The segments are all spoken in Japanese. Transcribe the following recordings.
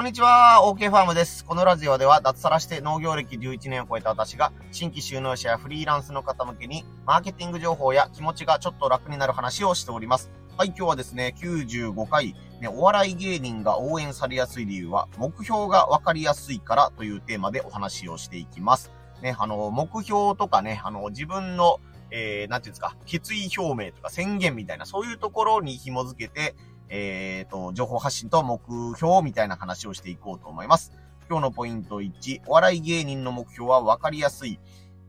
こんにちは、OK ファームです。このラジオでは脱サラして農業歴11年を超えた私が新規収納者やフリーランスの方向けにマーケティング情報や気持ちがちょっと楽になる話をしております。はい、今日はですね、95回、ね、お笑い芸人が応援されやすい理由は目標がわかりやすいからというテーマでお話をしていきます。ね、あの、目標とかね、あの、自分のえー、なんていうんですか、決意表明とか宣言みたいな、そういうところに紐づけて、えっ、ー、と、情報発信と目標みたいな話をしていこうと思います。今日のポイント1、お笑い芸人の目標は分かりやすい。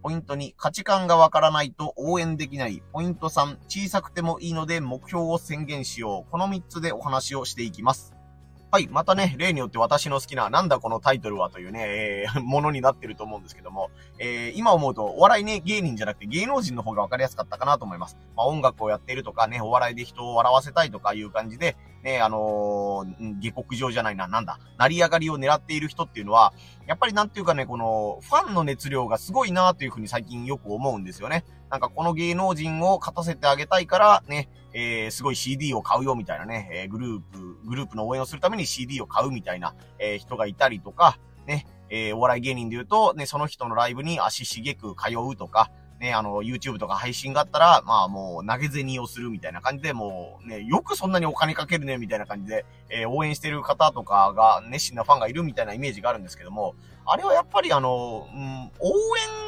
ポイント2、価値観がわからないと応援できない。ポイント3、小さくてもいいので目標を宣言しよう。この3つでお話をしていきます。はい。またね、例によって私の好きな、なんだこのタイトルはというね、えー、ものになってると思うんですけども、えー、今思うと、お笑いね、芸人じゃなくて芸能人の方が分かりやすかったかなと思います。まあ、音楽をやっているとかね、お笑いで人を笑わせたいとかいう感じで、ね、あのー、下克上じゃないな、なんだ、成り上がりを狙っている人っていうのは、やっぱりなんていうかね、この、ファンの熱量がすごいなというふうに最近よく思うんですよね。なんかこの芸能人を勝たせてあげたいから、ね、えー、すごい CD を買うよみたいなね、えー、グループ、グループの応援をするために CD を買うみたいな、えー、人がいたりとか、ね、えー、お笑い芸人で言うと、ね、その人のライブに足しげく通うとか、ね、あの、YouTube とか配信があったら、まあもう投げ銭をするみたいな感じで、もうね、よくそんなにお金かけるね、みたいな感じで、えー、応援してる方とかが、熱心なファンがいるみたいなイメージがあるんですけども、あれはやっぱりあの、うん、応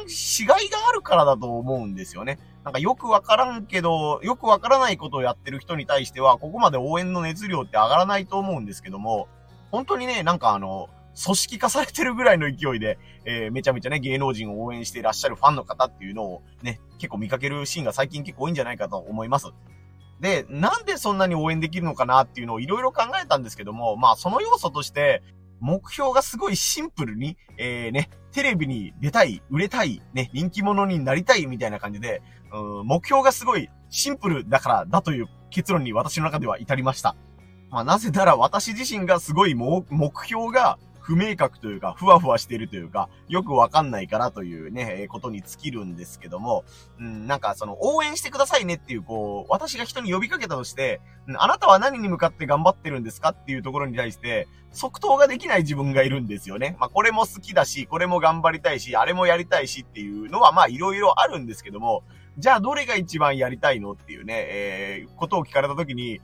援しがいがあるからだと思うんですよね。なんかよくわからんけど、よくわからないことをやってる人に対しては、ここまで応援の熱量って上がらないと思うんですけども、本当にね、なんかあの、組織化されてるぐらいの勢いで、えー、めちゃめちゃね、芸能人を応援していらっしゃるファンの方っていうのをね、結構見かけるシーンが最近結構多いんじゃないかと思います。で、なんでそんなに応援できるのかなっていうのをいろいろ考えたんですけども、まあその要素として、目標がすごいシンプルに、えー、ね、テレビに出たい、売れたい、ね、人気者になりたいみたいな感じで、うん、目標がすごいシンプルだからだという結論に私の中では至りました。まあなぜなら私自身がすごい目標が不明確というか、ふわふわしてるというか、よくわかんないからというね、ことに尽きるんですけども、うん、なんかその、応援してくださいねっていう、こう、私が人に呼びかけたとして、あなたは何に向かって頑張ってるんですかっていうところに対して、即答ができない自分がいるんですよね。まあ、これも好きだし、これも頑張りたいし、あれもやりたいしっていうのは、まあ、いろいろあるんですけども、じゃあどれが一番やりたいのっていうね、えー、ことを聞かれたときに、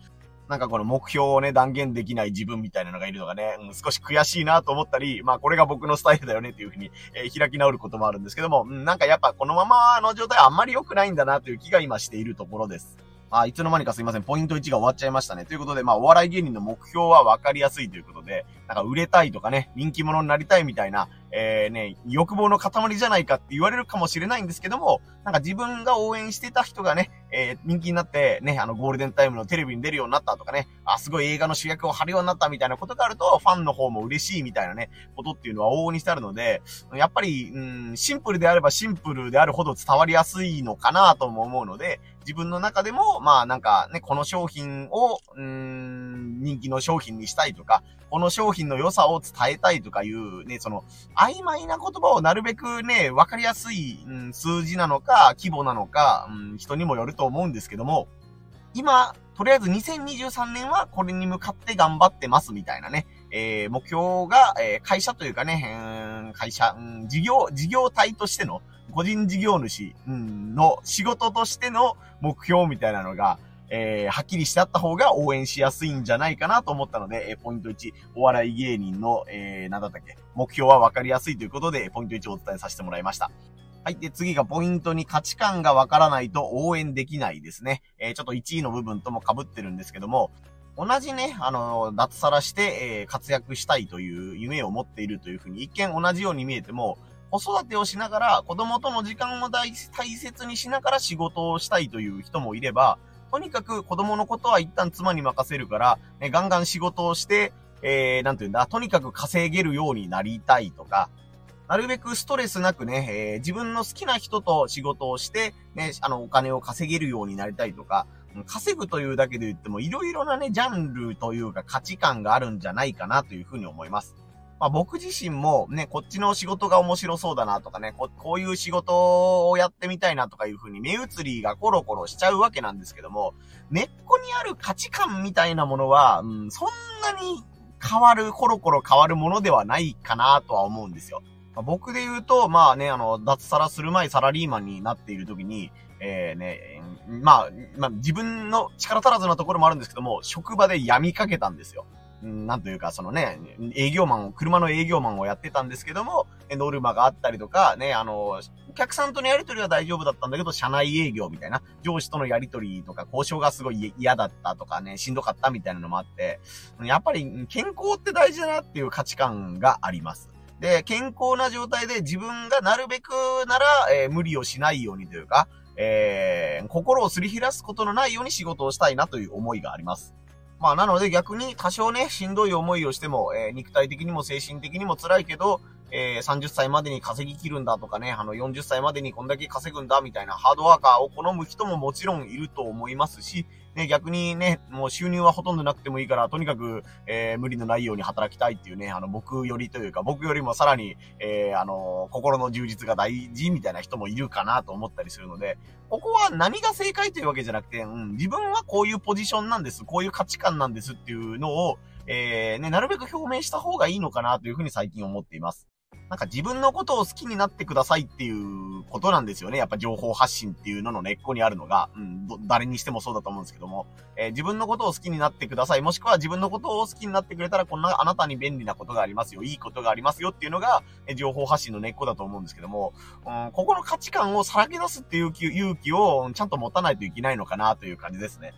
なんかこの目標をね、断言できない自分みたいなのがいるのがね、うん、少し悔しいなと思ったり、まあこれが僕のスタイルだよねっていうふうに、えー、開き直ることもあるんですけども、うん、なんかやっぱこのままの状態あんまり良くないんだなという気が今しているところです。あ、いつの間にかすいません。ポイント1が終わっちゃいましたね。ということで、まあ、お笑い芸人の目標は分かりやすいということで、なんか売れたいとかね、人気者になりたいみたいな、えー、ね、欲望の塊じゃないかって言われるかもしれないんですけども、なんか自分が応援してた人がね、えー、人気になって、ね、あの、ゴールデンタイムのテレビに出るようになったとかね、あ、すごい映画の主役を張るようになったみたいなことがあると、ファンの方も嬉しいみたいなね、ことっていうのは往々にしてあるので、やっぱり、うん、シンプルであればシンプルであるほど伝わりやすいのかなとも思うので、自分の中でも、まあなんかね、この商品を、うん、人気の商品にしたいとか、この商品の良さを伝えたいとかいう、ね、その、曖昧な言葉をなるべくね、わかりやすい、うん、数字なのか、規模なのか、うん、人にもよるとと思うんですけども、今、とりあえず2023年はこれに向かって頑張ってますみたいなね、えー、目標が、えー、会社というかね、会社、うん、事業、事業体としての、個人事業主、うん、の仕事としての目標みたいなのが、えー、はっきりしてあった方が応援しやすいんじゃないかなと思ったので、えー、ポイント1、お笑い芸人の、えー、なんだったっけ、目標はわかりやすいということで、ポイント1をお伝えさせてもらいました。はい。で、次がポイントに価値観がわからないと応援できないですね。えー、ちょっと1位の部分とも被ってるんですけども、同じね、あの、脱サラして、えー、活躍したいという夢を持っているというふうに、一見同じように見えても、子育てをしながら、子供との時間を大切にしながら仕事をしたいという人もいれば、とにかく子供のことは一旦妻に任せるから、ね、ガンガン仕事をして、えー、なんていうんだ、とにかく稼げるようになりたいとか、なるべくストレスなくね、えー、自分の好きな人と仕事をして、ね、あの、お金を稼げるようになりたいとか、稼ぐというだけで言っても、いろいろなね、ジャンルというか価値観があるんじゃないかなというふうに思います。まあ、僕自身もね、こっちの仕事が面白そうだなとかね、ここういう仕事をやってみたいなとかいう風に目移りがコロコロしちゃうわけなんですけども、根っこにある価値観みたいなものは、うん、そんなに変わる、コロコロ変わるものではないかなとは思うんですよ。まあ、僕で言うと、まあね、あの、脱サラする前サラリーマンになっている時に、えー、ね、まあ、まあ、自分の力足らずなところもあるんですけども、職場で闇かけたんですよ。なんというか、そのね、営業マンを、車の営業マンをやってたんですけども、ノルマがあったりとか、ね、あの、お客さんとのやりとりは大丈夫だったんだけど、社内営業みたいな、上司とのやりとりとか、交渉がすごい嫌だったとかね、しんどかったみたいなのもあって、やっぱり健康って大事だなっていう価値観があります。で、健康な状態で自分がなるべくなら、えー、無理をしないようにというか、えー、心をすり減らすことのないように仕事をしたいなという思いがあります。まあ、なので逆に多少ね、しんどい思いをしても、えー、肉体的にも精神的にも辛いけど、えー、30歳までに稼ぎ切るんだとかね、あの、40歳までにこんだけ稼ぐんだみたいなハードワーカーを好む人ももちろんいると思いますし、ね、逆にね、もう収入はほとんどなくてもいいから、とにかく、えー、無理のないように働きたいっていうね、あの、僕よりというか、僕よりもさらに、えー、あの、心の充実が大事みたいな人もいるかなと思ったりするので、ここは何が正解というわけじゃなくて、うん、自分はこういうポジションなんです、こういう価値観なんですっていうのを、えー、ね、なるべく表明した方がいいのかなというふうに最近思っています。なんか自分のことを好きになってくださいっていうことなんですよね。やっぱ情報発信っていうのの根っこにあるのが、うん、誰にしてもそうだと思うんですけども、えー、自分のことを好きになってください。もしくは自分のことを好きになってくれたら、こんなあなたに便利なことがありますよ。いいことがありますよっていうのが、えー、情報発信の根っこだと思うんですけども、うん、ここの価値観をさらけ出すっていう勇気をちゃんと持たないといけないのかなという感じですね。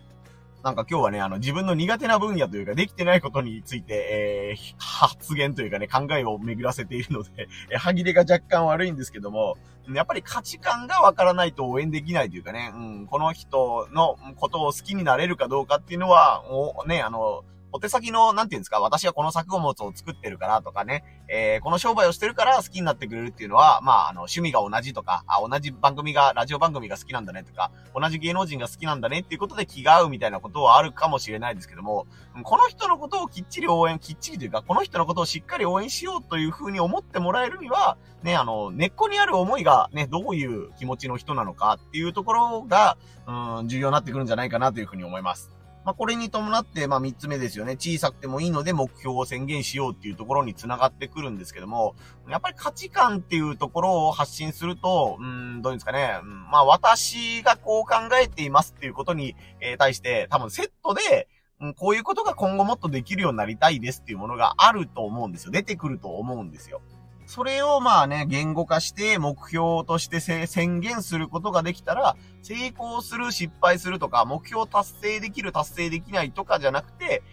なんか今日はね、あの、自分の苦手な分野というか、できてないことについて、えー、発言というかね、考えを巡らせているので、え歯切れが若干悪いんですけども、やっぱり価値観がわからないと応援できないというかね、うん、この人のことを好きになれるかどうかっていうのは、おね、あの、お手先の、なんていうんですか、私はこの作物を作ってるからとかね、えー、この商売をしてるから好きになってくれるっていうのは、まあ、あの、趣味が同じとか、あ、同じ番組が、ラジオ番組が好きなんだねとか、同じ芸能人が好きなんだねっていうことで気が合うみたいなことはあるかもしれないですけども、この人のことをきっちり応援、きっちりというか、この人のことをしっかり応援しようというふうに思ってもらえるには、ね、あの、根っこにある思いがね、どういう気持ちの人なのかっていうところが、うん、重要になってくるんじゃないかなというふうに思います。まあ、これに伴って、まあ、三つ目ですよね。小さくてもいいので目標を宣言しようっていうところに繋がってくるんですけども、やっぱり価値観っていうところを発信すると、うん、どういうんですかね。うん、まあ、私がこう考えていますっていうことに、え、対して、多分セットで、うん、こういうことが今後もっとできるようになりたいですっていうものがあると思うんですよ。出てくると思うんですよ。それをまあね、言語化して目標として宣言することができたら、成功する、失敗するとか、目標達成できる、達成できないとかじゃなくて、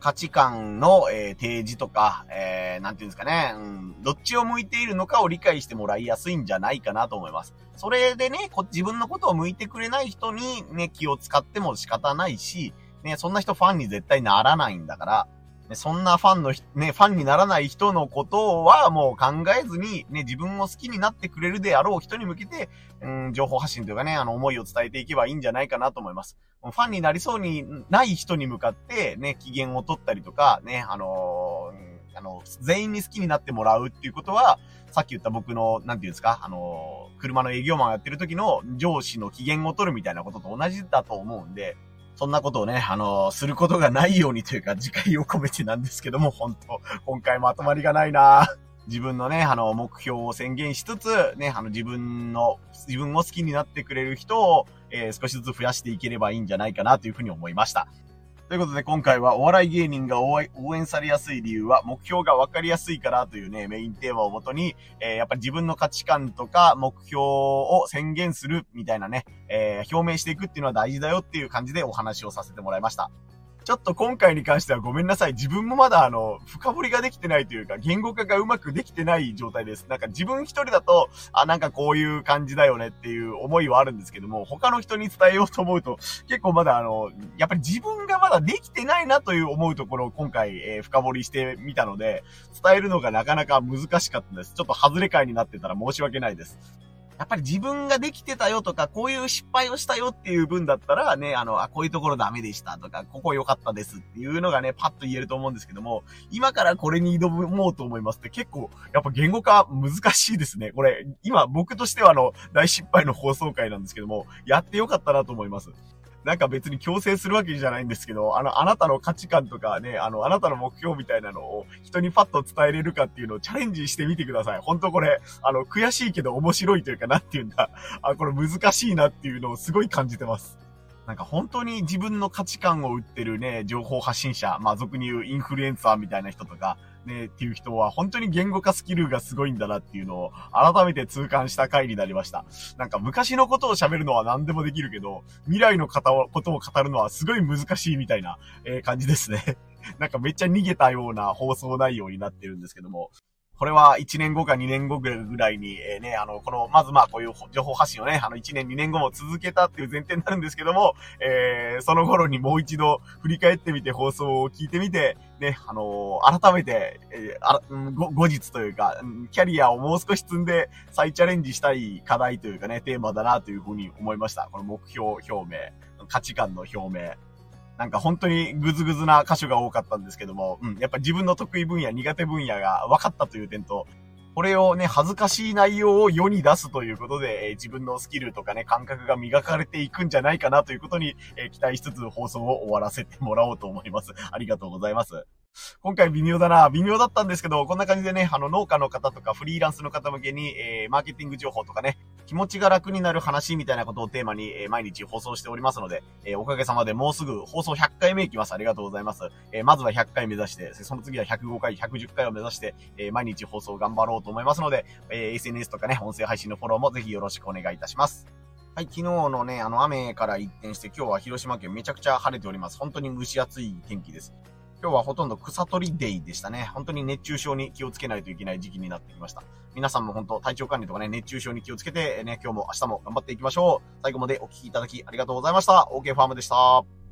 価値観の、えー、提示とか、えー、なんていうんですかね、うん、どっちを向いているのかを理解してもらいやすいんじゃないかなと思います。それでね、自分のことを向いてくれない人にね、気を使っても仕方ないし、ね、そんな人ファンに絶対ならないんだから、そんなファンの、ね、ファンにならない人のことはもう考えずに、ね、自分を好きになってくれるであろう人に向けて、うん、情報発信というかね、あの、思いを伝えていけばいいんじゃないかなと思います。ファンになりそうにない人に向かって、ね、機嫌を取ったりとか、ね、あのー、あの、全員に好きになってもらうっていうことは、さっき言った僕の、なんていうんですか、あの、車の営業マンやってる時の上司の機嫌を取るみたいなことと同じだと思うんで、そんなことをね、あの、することがないようにというか、次回を込めてなんですけども、本当今回まとまりがないな自分のね、あの、目標を宣言しつつ、ね、あの、自分の、自分を好きになってくれる人を、えー、少しずつ増やしていければいいんじゃないかなというふうに思いました。ということで今回はお笑い芸人が応援されやすい理由は目標がわかりやすいからというね、メインテーマをもとに、えー、やっぱり自分の価値観とか目標を宣言するみたいなね、えー、表明していくっていうのは大事だよっていう感じでお話をさせてもらいました。ちょっと今回に関してはごめんなさい。自分もまだあの、深掘りができてないというか、言語化がうまくできてない状態です。なんか自分一人だと、あ、なんかこういう感じだよねっていう思いはあるんですけども、他の人に伝えようと思うと、結構まだあの、やっぱり自分がまだできてないなという思うところを今回、えー、深掘りしてみたので、伝えるのがなかなか難しかったです。ちょっと外れ会になってたら申し訳ないです。やっぱり自分ができてたよとか、こういう失敗をしたよっていう分だったらね、あの、あ、こういうところダメでしたとか、ここ良かったですっていうのがね、パッと言えると思うんですけども、今からこれに挑もうと思いますって結構、やっぱ言語化難しいですね。これ、今僕としてはあの、大失敗の放送回なんですけども、やって良かったなと思います。なんか別に強制するわけじゃないんですけど、あの、あなたの価値観とかね、あの、あなたの目標みたいなのを人にパッと伝えれるかっていうのをチャレンジしてみてください。本当これ、あの、悔しいけど面白いというか、なんていうんだ、あ、これ難しいなっていうのをすごい感じてます。なんか本当に自分の価値観を売ってるね、情報発信者、まあ俗に言うインフルエンサーみたいな人とか、ね、っていう人は本当に言語化スキルがすごいんだなっていうのを改めて痛感した回になりました。なんか昔のことを喋るのは何でもできるけど、未来の方をことを語るのはすごい難しいみたいな、え感じですね。なんかめっちゃ逃げたような放送内容になってるんですけども、これは1年後か2年後ぐらいに、えー、ね、あの、この、まずまあこういう情報発信をね、あの1年2年後も続けたっていう前提になるんですけども、えー、その頃にもう一度振り返ってみて放送を聞いてみて、ね、あのー、改めて、えー、あ後後日というか、キャリアをもう少し積んで再チャレンジしたい課題というかね、テーマだなというふうに思いました。この目標表明、価値観の表明。なんか本当にグズグズな箇所が多かったんですけども、うん、やっぱ自分の得意分野、苦手分野が分かったという点と、これをね、恥ずかしい内容を世に出すということで、えー、自分のスキルとかね、感覚が磨かれていくんじゃないかなということに、えー、期待しつつ放送を終わらせてもらおうと思います。ありがとうございます。今回微妙だな。微妙だったんですけど、こんな感じでね、あの農家の方とかフリーランスの方向けに、えー、マーケティング情報とかね、気持ちが楽になる話みたいなことをテーマに、え、毎日放送しておりますので、え、おかげさまでもうすぐ放送100回目いきます。ありがとうございます。え、まずは100回目指して、その次は105回、110回を目指して、え、毎日放送頑張ろうと思いますので、え、SNS とかね、音声配信のフォローもぜひよろしくお願いいたします。はい、昨日のね、あの雨から一転して今日は広島県めちゃくちゃ晴れております。本当に蒸し暑い天気です。今日はほとんど草取りデイでしたね。本当に熱中症に気をつけないといけない時期になってきました。皆さんも本当体調管理とかね、熱中症に気をつけて、ね、今日も明日も頑張っていきましょう。最後までお聴きいただきありがとうございました。OK ファームでした。